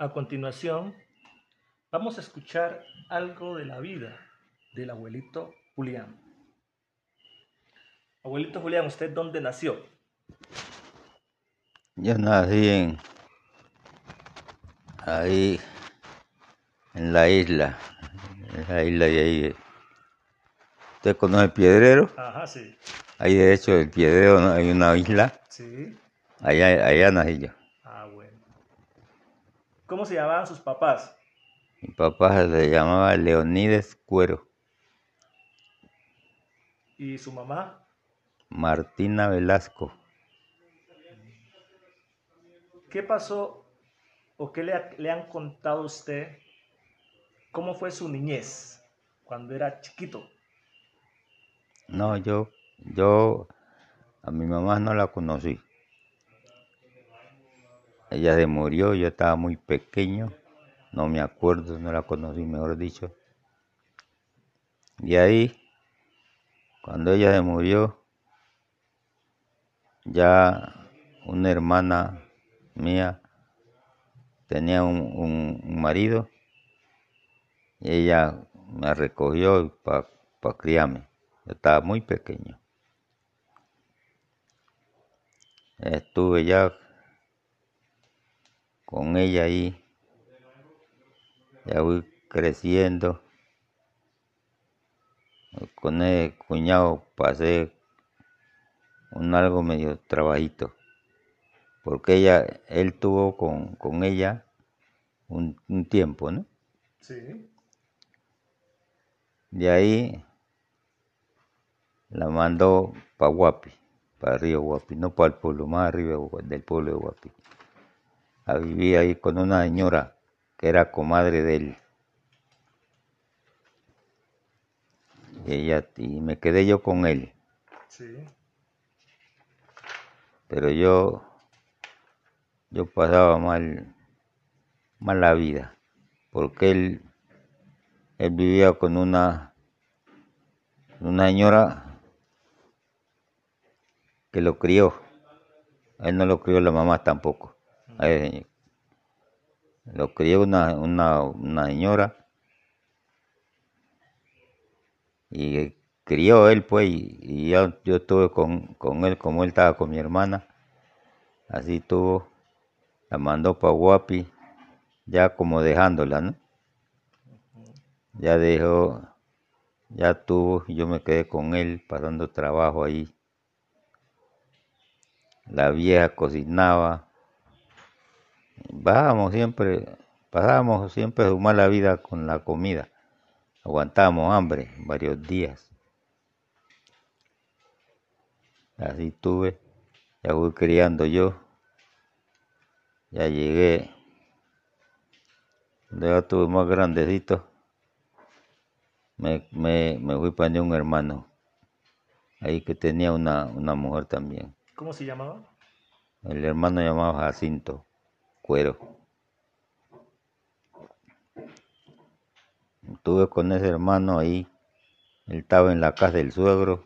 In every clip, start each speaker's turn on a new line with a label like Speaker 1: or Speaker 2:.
Speaker 1: A continuación, vamos a escuchar algo de la vida del abuelito Julián. Abuelito Julián, ¿usted dónde nació?
Speaker 2: Yo nací en ahí en la isla, en la isla de ahí. ¿Usted conoce el Piedrero?
Speaker 1: Ajá, sí.
Speaker 2: Ahí de hecho el Piedrero ¿no? hay una isla,
Speaker 1: Sí.
Speaker 2: allá, allá nací yo.
Speaker 1: ¿Cómo se llamaban sus papás?
Speaker 2: Mi papá se llamaba Leonides Cuero,
Speaker 1: ¿Y su mamá?
Speaker 2: Martina Velasco.
Speaker 1: ¿Qué pasó o qué le han contado a usted? ¿Cómo fue su niñez cuando era chiquito?
Speaker 2: No, yo, yo a mi mamá no la conocí. Ella se murió, yo estaba muy pequeño, no me acuerdo, no la conocí, mejor dicho. Y ahí, cuando ella se murió, ya una hermana mía tenía un, un- marido y ella me recogió para criarme. Yo estaba muy pequeño. Estuve ya con ella ahí. Ya fui creciendo. Con el cuñado pasé un algo medio trabajito. Porque ella, él tuvo con, con ella un, un tiempo, ¿no?
Speaker 1: Sí.
Speaker 2: De ahí la mandó para Guapi, para Río Guapi, no para el pueblo, más arriba del pueblo de Guapi. A vivir ahí con una señora que era comadre de él. Y, ella, y me quedé yo con él,
Speaker 1: Sí.
Speaker 2: pero yo, yo pasaba mal, mal la vida, porque él, él vivía con una, una señora que lo crió. Él no lo crió la mamá tampoco. Él, lo crió una, una, una señora y crió él pues y, yo, yo estuve con, con él como él estaba con mi hermana. Así tuvo, la mandó para Guapi, ya como dejándola, ¿no? Ya dejó, ya tuvo, yo me quedé con él pasando trabajo ahí. La vieja cocinaba. Bajábamos siempre, pasábamos siempre su mala vida con la comida. Aguantábamos hambre varios días. Así tuve, ya fui criando yo. Ya llegué, ya tuve más grandecito, me, me, me fui para un hermano, ahí que tenía una, una mujer también.
Speaker 1: ¿Cómo se llamaba?
Speaker 2: El hermano llamado Jacinto Cuero. Estuve con ese hermano ahí. Él estaba en la casa del suegro.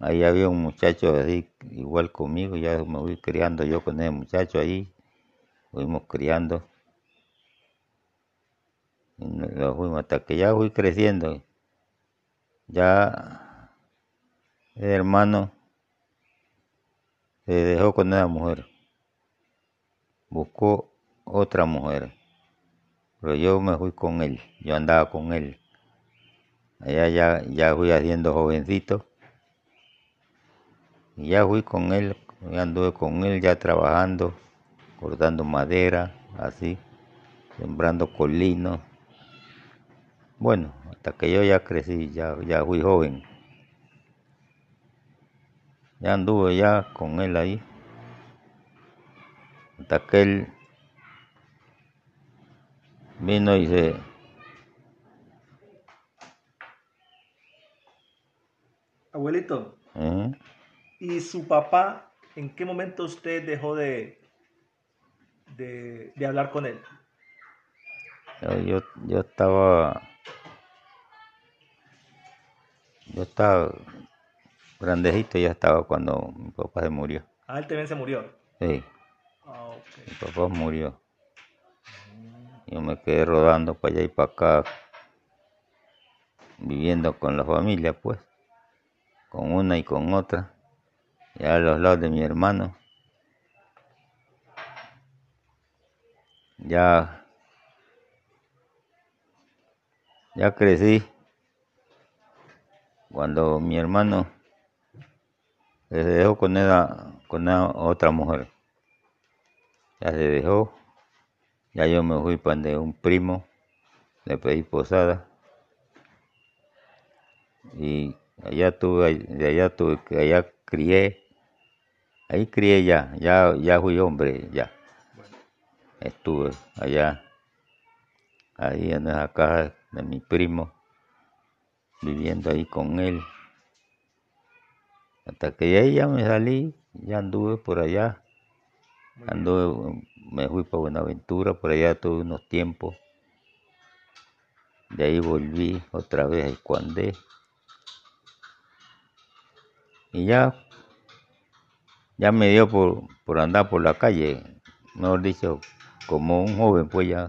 Speaker 2: Ahí había un muchacho así, igual conmigo. Ya me fui criando yo con ese muchacho ahí. Fuimos criando. Y lo fuimos hasta que ya fui creciendo. Ya el hermano se dejó con esa mujer. Buscó otra mujer. Pero yo me fui con él. Yo andaba con él. Allá ya, ya fui haciendo jovencito. Y ya fui con él. Ya anduve con él ya trabajando, cortando madera, así, sembrando colinos. Bueno, hasta que yo ya crecí, ya, ya fui joven. Ya anduve ya con él ahí. Hasta que él vino y se...
Speaker 1: Abuelito,
Speaker 2: ¿eh?
Speaker 1: ¿y su papá, en qué momento usted dejó de, de, de hablar con él?
Speaker 2: Yo, yo, yo estaba... Yo estaba grandecito, ya estaba cuando mi papá se murió.
Speaker 1: Ah, él también se murió.
Speaker 2: Sí,
Speaker 1: Ah,
Speaker 2: mi papá murió. Yo me quedé rodando para allá y para acá, viviendo con la familia, pues, con una y con otra, ya a los lados de mi hermano. Ya, ya crecí cuando mi hermano se dejó con, con otra mujer. Ya se dejó ya yo me fui para un primo, le pedí posada. Y allá tuve, de allá tuve, allá crié, ahí crié ya, ya, ya fui hombre, ya. Estuve allá, ahí en esa casa de mi primo, viviendo ahí con él. Hasta que ya, ya me salí, ya anduve por allá, anduve me fui para Buenaventura, por allá tuve unos tiempos. De ahí volví otra vez a Escuandé. Y ya, ya me dio por, por andar por la calle, mejor dicho, como un joven, pues ya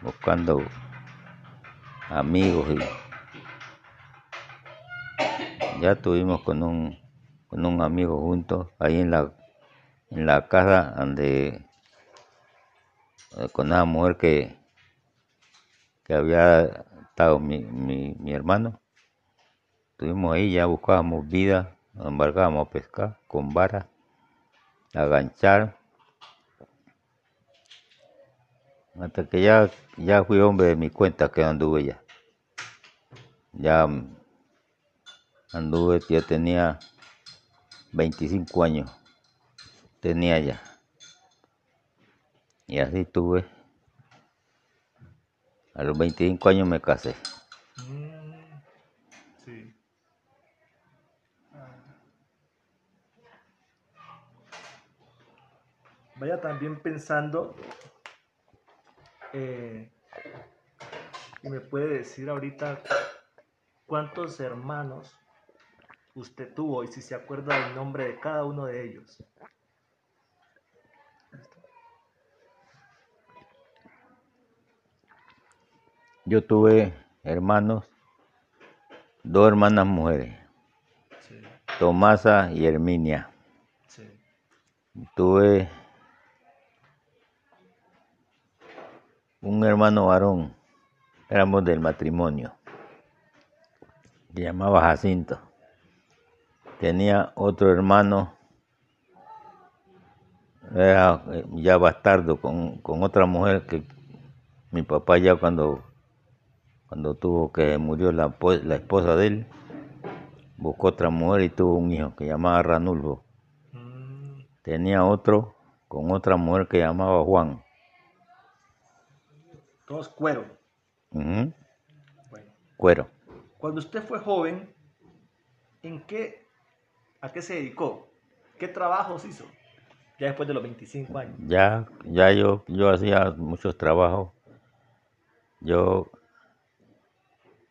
Speaker 2: buscando amigos y ya estuvimos con un, con un amigo juntos ahí en la en la casa donde eh, con una mujer que, que había estado mi, mi, hermano. Estuvimos ahí, ya buscábamos vida, nos embarcábamos a pescar con vara, a. Hasta que ya, ya fui hombre de mi cuenta que anduve ya. Ya anduve, ya tenía 25 años tenía ya. Y así tuve. A los 25 años me casé. Mm, sí.
Speaker 1: Vaya también pensando, eh, y me puede decir ahorita cuántos hermanos usted tuvo y si se acuerda del nombre de cada uno de ellos.
Speaker 2: Yo tuve hermanos, dos hermanas mujeres, Tomasa y Herminia. Tuve un hermano varón, éramos del matrimonio, se llamaba Jacinto. Tenía otro hermano, era ya bastardo, con, con otra mujer que mi papá ya cuando cuando tuvo que murió la, la esposa de él, buscó otra mujer y tuvo un hijo que llamaba Ranulfo. Tenía otro con otra mujer que llamaba Juan.
Speaker 1: Todos cuero.
Speaker 2: Cuero.
Speaker 1: Cuando usted fue joven, ¿en qué, a qué se dedicó? ¿Qué trabajos hizo? Ya después de los 25 años.
Speaker 2: Ya, ya yo, yo hacía muchos trabajos. Yo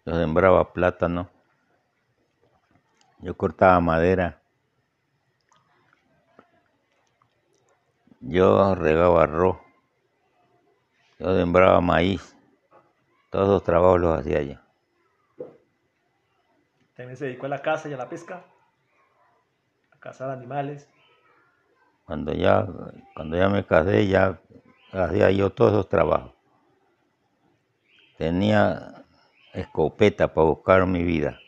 Speaker 2: yo sembraba plátano, yo cortaba madera, yo regaba arroz, yo sembraba maíz, todos los trabajos los hacía yo.
Speaker 1: También se dedicó a la caza y a la pesca, a cazar animales.
Speaker 2: Cuando ya, cuando ya me casé, ya hacía yo todos esos trabajos. Tenía escopeta para buscar mi vida.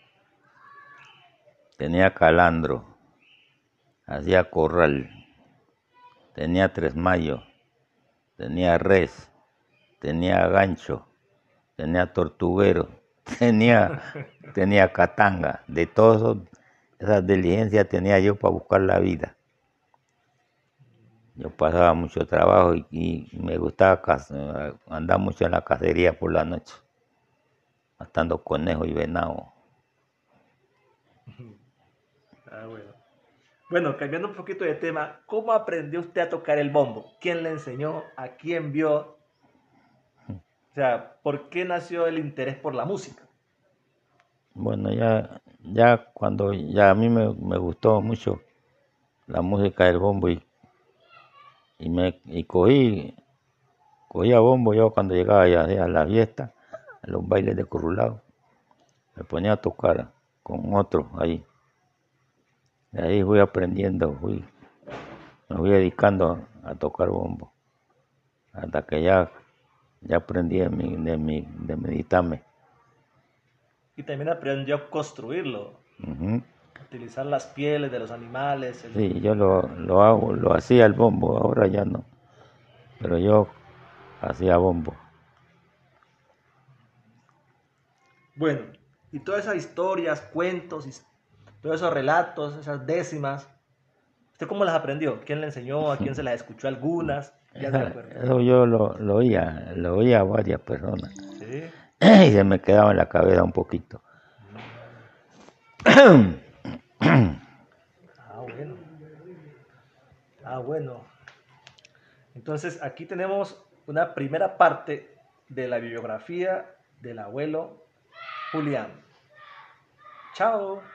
Speaker 2: Tenía calandro, hacía corral, tenía tres mayos, tenía res, tenía gancho, tenía tortuguero, tenía, tenía catanga, de todas esas diligencias tenía yo para buscar la vida. Yo pasaba mucho trabajo y, y me gustaba andar mucho en la cacería por la noche matando conejo y venado.
Speaker 1: Ah, bueno. Bueno, cambiando un poquito de tema, ¿cómo aprendió usted a tocar el bombo? ¿Quién le enseñó? ¿A quién vio? O sea, ¿por qué nació el interés por la música?
Speaker 2: Bueno, ya, ya cuando ya a mí me, gustó mucho la música del bombo y, y me y cogí cogía bombo yo cuando llegaba allá a la fiesta, a los bailes de curulao. Me ponía a tocar con otro ahí. De ahí fui aprendiendo, fui, me fui dedicando a tocar bombo. Hasta que ya, ya aprendí de, mi, de, mi, de meditarme.
Speaker 1: Y también aprendió a construirlo. Utilizar las pieles de los animales. el-
Speaker 2: Sí, yo lo, lo hago, lo hacía el bombo, ahora ya no. Pero yo hacía bombo.
Speaker 1: Bueno, y todas esas historias, cuentos, todos esos relatos, esas décimas, ¿usted cómo las aprendió? ¿Quién le enseñó? ¿A quién se las escuchó algunas? Ya
Speaker 2: Esa-. Eso yo lo, lo oía, lo oía a varias personas.
Speaker 1: Sí.
Speaker 2: y se me quedaba en la cabeza un poquito.
Speaker 1: Ah, bueno. Ah, bueno. Entonces, aquí tenemos una primera parte de la bibliografía del abuelo Julián. Chao.